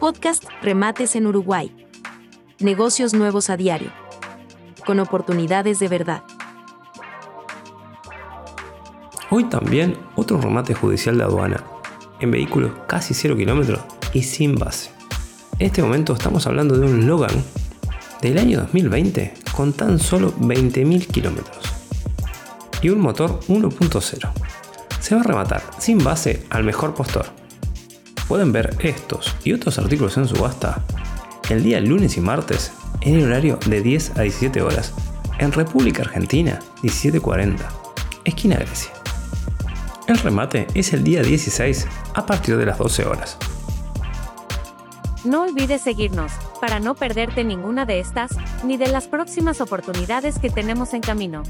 Podcast Remates en Uruguay. Negocios nuevos a diario. Con oportunidades de verdad. Hoy también otro remate judicial de aduana, en vehículos casi 0 kilómetros y sin base. En este momento estamos hablando de un Logan del año 2020 con tan solo 20.000 kilómetros y un motor 1.0. Se va a rematar sin base al mejor postor. Pueden ver estos y otros artículos en subasta el día lunes y martes en el horario de 10 a 17 horas en República Argentina 1740, esquina Grecia. El remate es el día 16 a partir de las 12 horas. No olvides seguirnos para no perderte ninguna de estas ni de las próximas oportunidades que tenemos en camino.